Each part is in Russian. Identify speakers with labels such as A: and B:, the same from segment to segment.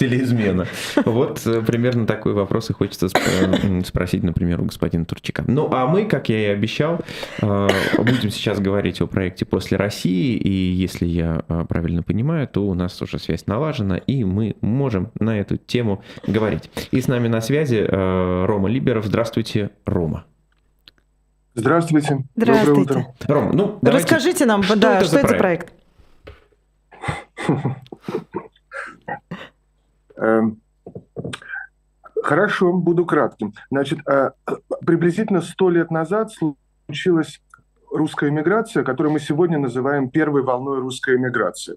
A: телеизмена. Вот э, примерно такой вопрос и хочется спросить, например, у господина Турчика. Ну, а мы, как я и обещал, э, будем сейчас говорить о проекте «После России», и если я э, правильно понимаю, то у нас уже связь налажена, и мы можем на эту тему говорить. И с нами на связи Рома Либеров. Здравствуйте, Рома.
B: Здравствуйте.
C: Здравствуйте. Доброе утро.
A: Ром, ну,
C: давайте... Расскажите нам, что да, это что это проект?
B: Эм, хорошо, буду кратким. Значит, э, приблизительно сто лет назад случилась русская эмиграция, которую мы сегодня называем первой волной русской эмиграции.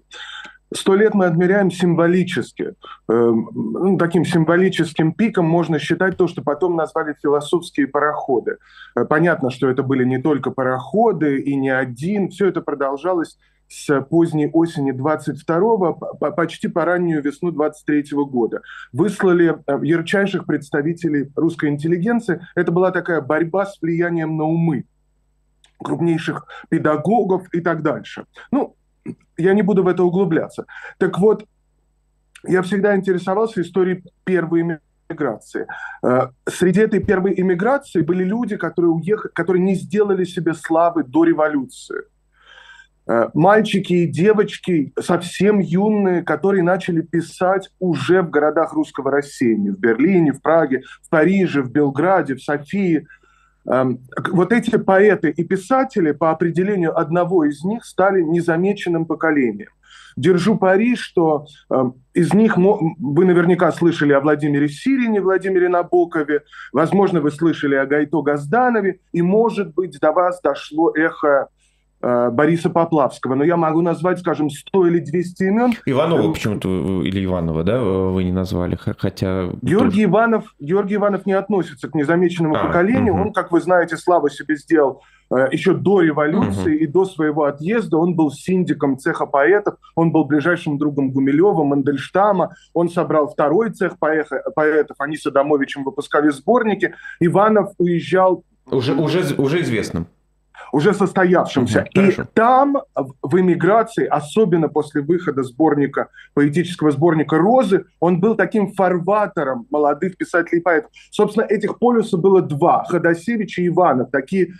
B: Сто лет мы отмеряем символически. Эм, ну, таким символическим пиком можно считать то, что потом назвали философские пароходы. Э, понятно, что это были не только пароходы и не один. Все это продолжалось с поздней осени 22-го почти по раннюю весну 23-го года. Выслали э, ярчайших представителей русской интеллигенции. Это была такая борьба с влиянием на умы крупнейших педагогов и так дальше. Ну, я не буду в это углубляться. Так вот, я всегда интересовался историей первой иммиграции. Э, среди этой первой иммиграции были люди, которые уехали, которые не сделали себе славы до революции. Э, мальчики и девочки совсем юные, которые начали писать уже в городах русского рассеяния, в Берлине, в Праге, в Париже, в Белграде, в Софии – Эм, вот эти поэты и писатели, по определению одного из них, стали незамеченным поколением. Держу пари, что э, из них вы наверняка слышали о Владимире Сирине, Владимире Набокове, возможно, вы слышали о Гайто Газданове, и, может быть, до вас дошло эхо Бориса Поплавского, но я могу назвать, скажем, 100 или 200 имен.
A: Иванова почему-то, или Иванова, да, вы не назвали, хотя...
B: Георгий, тоже... Иванов, Георгий Иванов не относится к незамеченному а, поколению, угу. он, как вы знаете, славу себе сделал э, еще до революции угу. и до своего отъезда он был синдиком цеха поэтов, он был ближайшим другом Гумилева, Мандельштама, он собрал второй цех поэтов, они с Адамовичем выпускали сборники. Иванов уезжал...
A: Уже, уже, уже известным
B: уже состоявшимся. Угу, и там в эмиграции, особенно после выхода сборника, поэтического сборника «Розы», он был таким фарватером молодых писателей и поэтов. Собственно, этих полюсов было два – Ходосевич и Иванов, такие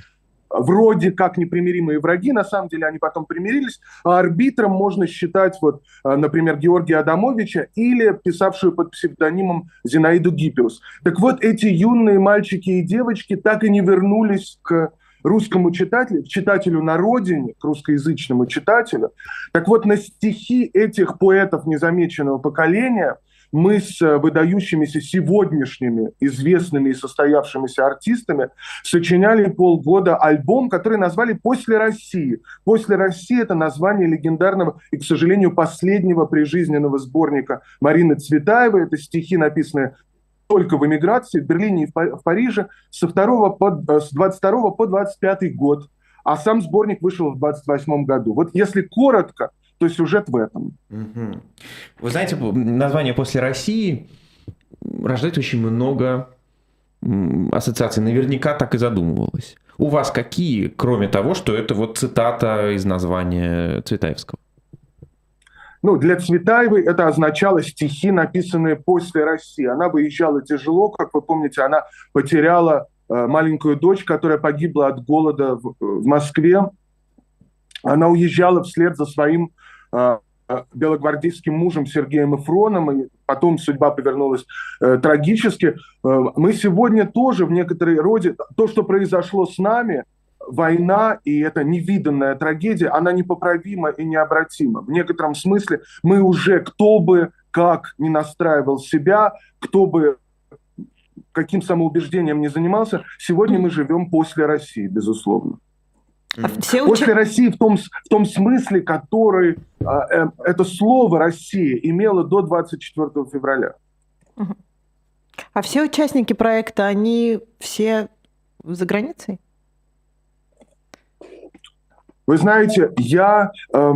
B: вроде как непримиримые враги, на самом деле они потом примирились, а арбитром можно считать, вот, э, например, Георгия Адамовича или писавшую под псевдонимом Зинаиду Гиппиус. Так вот, эти юные мальчики и девочки так и не вернулись к русскому читателю, читателю на родине, к русскоязычному читателю. Так вот, на стихи этих поэтов незамеченного поколения мы с выдающимися сегодняшними известными и состоявшимися артистами сочиняли полгода альбом, который назвали «После России». «После России» — это название легендарного и, к сожалению, последнего прижизненного сборника Марины Цветаевой. Это стихи, написанные только в эмиграции в Берлине и в Париже со 2 по, э, с 22 по 25 год, а сам сборник вышел в 28 году. Вот если коротко, то сюжет в этом.
A: Вы знаете, название «После России» рождает очень много ассоциаций. Наверняка так и задумывалось. У вас какие, кроме того, что это вот цитата из названия Цветаевского?
B: Ну, для Цветаевой это означало стихи, написанные после России. Она выезжала тяжело, как вы помните, она потеряла э, маленькую дочь, которая погибла от голода в, в Москве. Она уезжала вслед за своим э, э белогвардейским мужем Сергеем Эфроном, и потом судьба повернулась э, трагически. Э, мы сегодня тоже в некоторой роде, то, что произошло с нами, война и эта невиданная трагедия, она непоправима и необратима. В некотором смысле мы уже, кто бы как не настраивал себя, кто бы каким самоубеждением не занимался, сегодня мы живем после России, безусловно. А все После России в том, в том смысле, который э, э, это слово «Россия» имело до 24 февраля.
C: А все участники проекта, они все за границей?
B: Вы знаете, я э,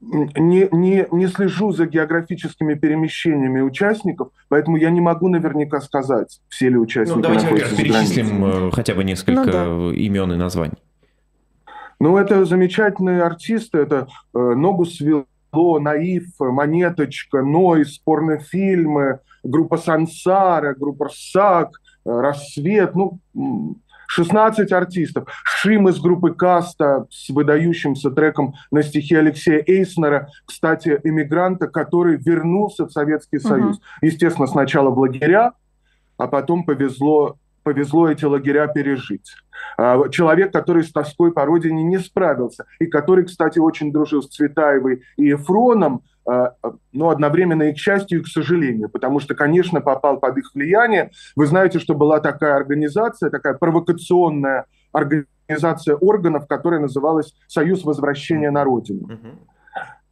B: не, не, не слежу за географическими перемещениями участников, поэтому я не могу наверняка сказать, все ли участники ну,
A: давайте, находятся перечислим э, хотя бы несколько ну, да. имен и названий.
B: Ну, это замечательные артисты, это э, Ногус Наив, Монеточка, Нойс, порнофильмы, группа Сансара, группа Рсак, Рассвет, ну, 16 артистов. Шим из группы Каста с выдающимся треком на стихи Алексея Эйснера, кстати, эмигранта, который вернулся в Советский Союз. Угу. Естественно, сначала в лагеря, а потом повезло, повезло эти лагеря пережить. А, человек, который с тоской по родине не справился, и который, кстати, очень дружил с Цветаевой и Ефроном, а, но одновременно и к счастью, и к сожалению, потому что, конечно, попал под их влияние. Вы знаете, что была такая организация, такая провокационная организация органов, которая называлась «Союз возвращения на родину».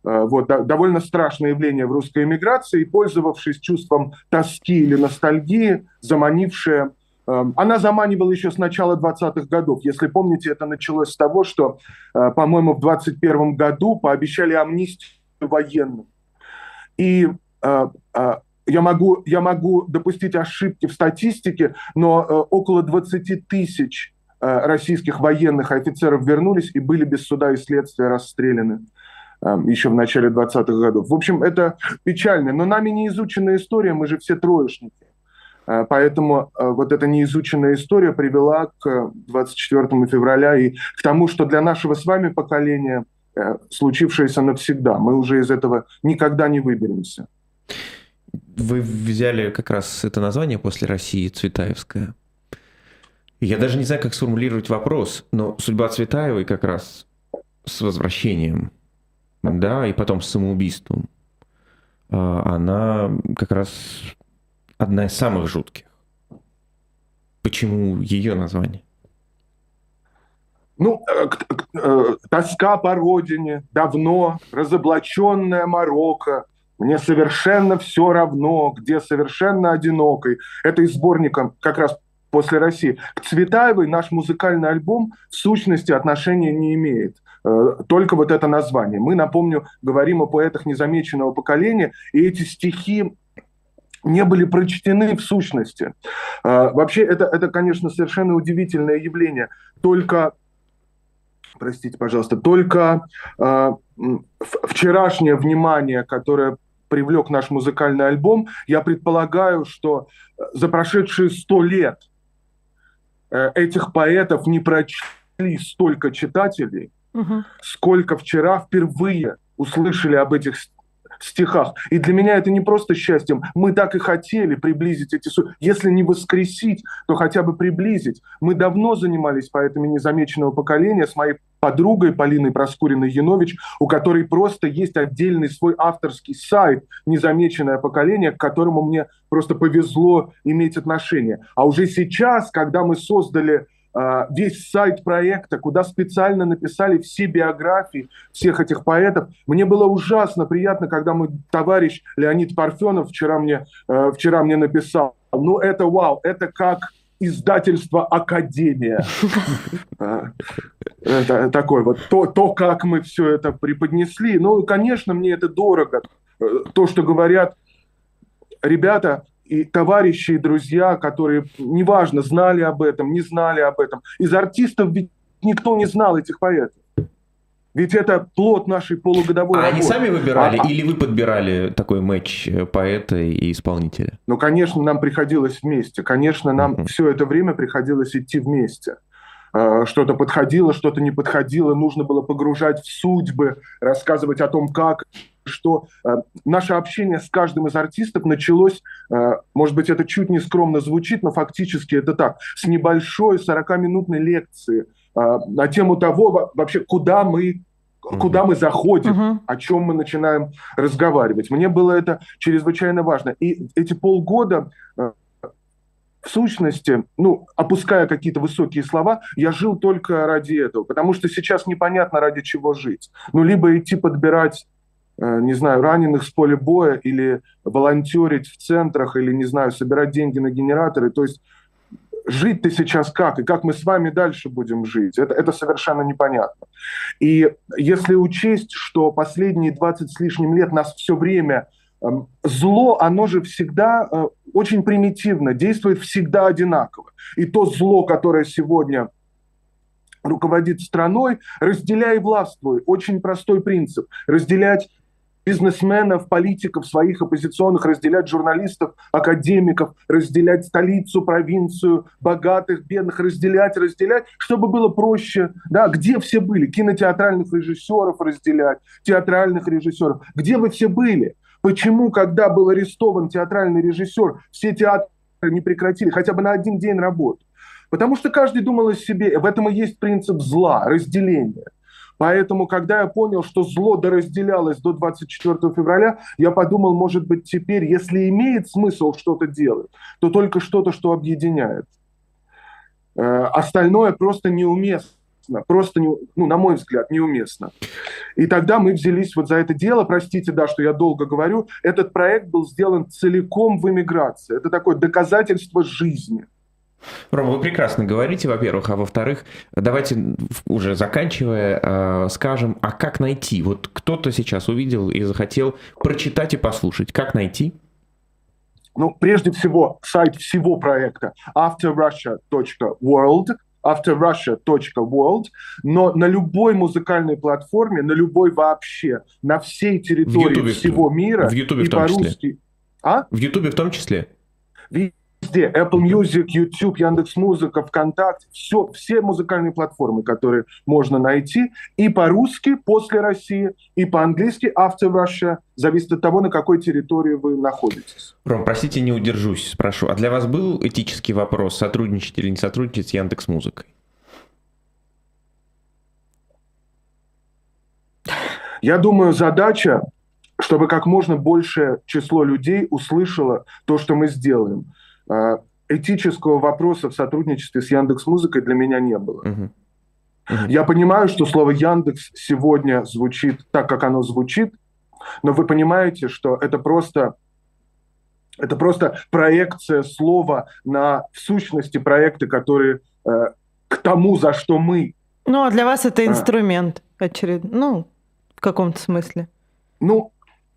B: А, вот, да, довольно страшное явление в русской эмиграции, пользовавшись чувством тоски или ностальгии, заманившая Эм, она заманивала еще с начала 20-х годов. Если помните, это началось с того, что, по-моему, в 21 году пообещали амнистию военным. И э, э, я могу, я могу допустить ошибки в статистике, но около 20 тысяч российских военных офицеров вернулись и были без суда и следствия расстреляны эм, еще в начале 20-х годов. В общем, это печально. Но нами не изученная история, мы же все троечники. Э, поэтому э, вот эта неизученная история привела к 24 февраля и к тому, что для нашего с вами поколения э, случившееся навсегда. Мы уже из этого никогда не выберемся.
A: Вы взяли как раз это название после России, Цветаевская. Я даже не знаю, как сформулировать вопрос, но судьба Цветаевой как раз с возвращением, да, и потом с самоубийством, она как раз одна из самых жутких. Почему ее название?
B: Ну, э, э, тоска по родине, давно, разоблаченная Марокко, мне совершенно все равно, где совершенно одинокой. Это из сборника как раз после России. К Цветаевой наш музыкальный альбом в сущности отношения не имеет. Э, только вот это название. Мы, напомню, говорим о поэтах незамеченного поколения, и эти стихи не были прочтены в сущности. Вообще это, это, конечно, совершенно удивительное явление. Только, простите, пожалуйста, только а, вчерашнее внимание, которое привлек наш музыкальный альбом, я предполагаю, что за прошедшие сто лет э, этих поэтов не прочли столько читателей, угу. сколько вчера впервые услышали об этих стихах. И для меня это не просто счастьем. Мы так и хотели приблизить эти... Если не воскресить, то хотя бы приблизить. Мы давно занимались поэтами незамеченного поколения с моей подругой Полиной Проскуриной Янович, у которой просто есть отдельный свой авторский сайт «Незамеченное поколение», к которому мне просто повезло иметь отношение. А уже сейчас, когда мы создали весь сайт проекта, куда специально написали все биографии всех этих поэтов. Мне было ужасно приятно, когда мой товарищ Леонид Парфенов вчера мне, э, вчера мне написал, ну это вау, это как издательство «Академия». А, это такое вот то, то, как мы все это преподнесли. Ну, конечно, мне это дорого. Э, то, что говорят ребята, и товарищи, и друзья, которые, неважно, знали об этом, не знали об этом. Из артистов ведь никто не знал этих поэтов. Ведь это плод нашей полугодовой
A: а
B: работы.
A: они сами выбирали а, а или вы подбирали такой матч э, поэта и исполнителя?
B: Ну, конечно, нам приходилось вместе. Конечно, нам uh-huh. все это время приходилось идти вместе. А, что-то подходило, что-то не подходило, нужно было погружать в судьбы, рассказывать о том, как что э, наше общение с каждым из артистов началось, э, может быть, это чуть не скромно звучит, но фактически это так, с небольшой 40-минутной лекции э, на тему того, вообще, куда мы куда мы заходим, uh-huh. о чем мы начинаем разговаривать. Мне было это чрезвычайно важно. И эти полгода э, в сущности, ну, опуская какие-то высокие слова, я жил только ради этого, потому что сейчас непонятно, ради чего жить. Ну, либо идти подбирать не знаю, раненых с поля боя или волонтерить в центрах, или, не знаю, собирать деньги на генераторы. То есть жить ты сейчас как, и как мы с вами дальше будем жить, это, это совершенно непонятно. И если учесть, что последние 20 с лишним лет нас все время эм, зло, оно же всегда э, очень примитивно, действует всегда одинаково. И то зло, которое сегодня руководит страной, разделяй и властвуй. Очень простой принцип. Разделять бизнесменов, политиков своих оппозиционных, разделять журналистов, академиков, разделять столицу, провинцию, богатых, бедных, разделять, разделять, чтобы было проще. Да, где все были? Кинотеатральных режиссеров разделять, театральных режиссеров. Где вы все были? Почему, когда был арестован театральный режиссер, все театры не прекратили хотя бы на один день работы? Потому что каждый думал о себе. В этом и есть принцип зла, разделения. Поэтому, когда я понял, что зло доразделялось до 24 февраля, я подумал, может быть, теперь, если имеет смысл что-то делать, то только что-то, что объединяет. Э, остальное просто неуместно просто, не, ну, на мой взгляд, неуместно. И тогда мы взялись вот за это дело. Простите, да, что я долго говорю. Этот проект был сделан целиком в эмиграции. Это такое доказательство жизни –
A: Рома, вы прекрасно говорите, во-первых, а во-вторых, давайте уже заканчивая, э, скажем, а как найти? Вот кто-то сейчас увидел и захотел прочитать и послушать. Как найти?
B: Ну, прежде всего, сайт всего проекта afterrussia.world, afterrussia.world, но на любой музыкальной платформе, на любой вообще, на всей территории всего мира
A: в YouTube и по-русски. А? В YouTube в том числе?
B: Везде. Apple Music, YouTube, Яндекс Музыка, ВКонтакте. Все, все музыкальные платформы, которые можно найти. И по-русски после России, и по-английски after Russia. Зависит от того, на какой территории вы находитесь.
A: Ром, простите, не удержусь, спрошу. А для вас был этический вопрос, сотрудничать или не сотрудничать с Яндекс Музыкой?
B: Я думаю, задача, чтобы как можно большее число людей услышало то, что мы сделаем. А, этического вопроса в сотрудничестве с Яндекс Музыкой для меня не было. Uh-huh. Uh-huh. Я понимаю, что слово Яндекс сегодня звучит так, как оно звучит, но вы понимаете, что это просто это просто проекция слова на в сущности проекты, которые э, к тому, за что мы.
C: Ну, а для вас это инструмент, а. очередной, ну, в каком-то смысле.
B: Ну,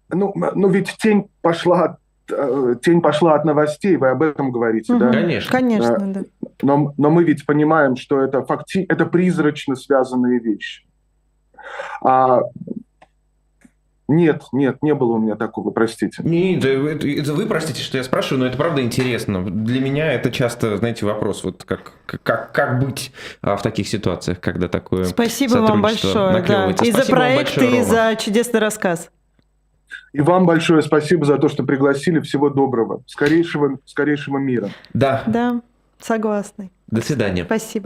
B: ну, ну, ведь тень пошла тень пошла от новостей, вы об этом говорите, угу. да?
A: Конечно.
C: Конечно, да.
B: Но, но мы ведь понимаем, что это, факти... это призрачно связанные вещи. А нет, нет, не было у меня такого, простите.
A: Не, да, это, это вы простите, что я спрашиваю, но это правда интересно. Для меня это часто, знаете, вопрос, вот как, как, как быть а, в таких ситуациях, когда такое
C: Спасибо вам большое, да. и за проект, большое, и за чудесный рассказ.
B: И вам большое спасибо за то, что пригласили. Всего доброго. Скорейшего, скорейшего мира.
A: Да.
C: Да, согласны.
A: До свидания.
C: Спасибо.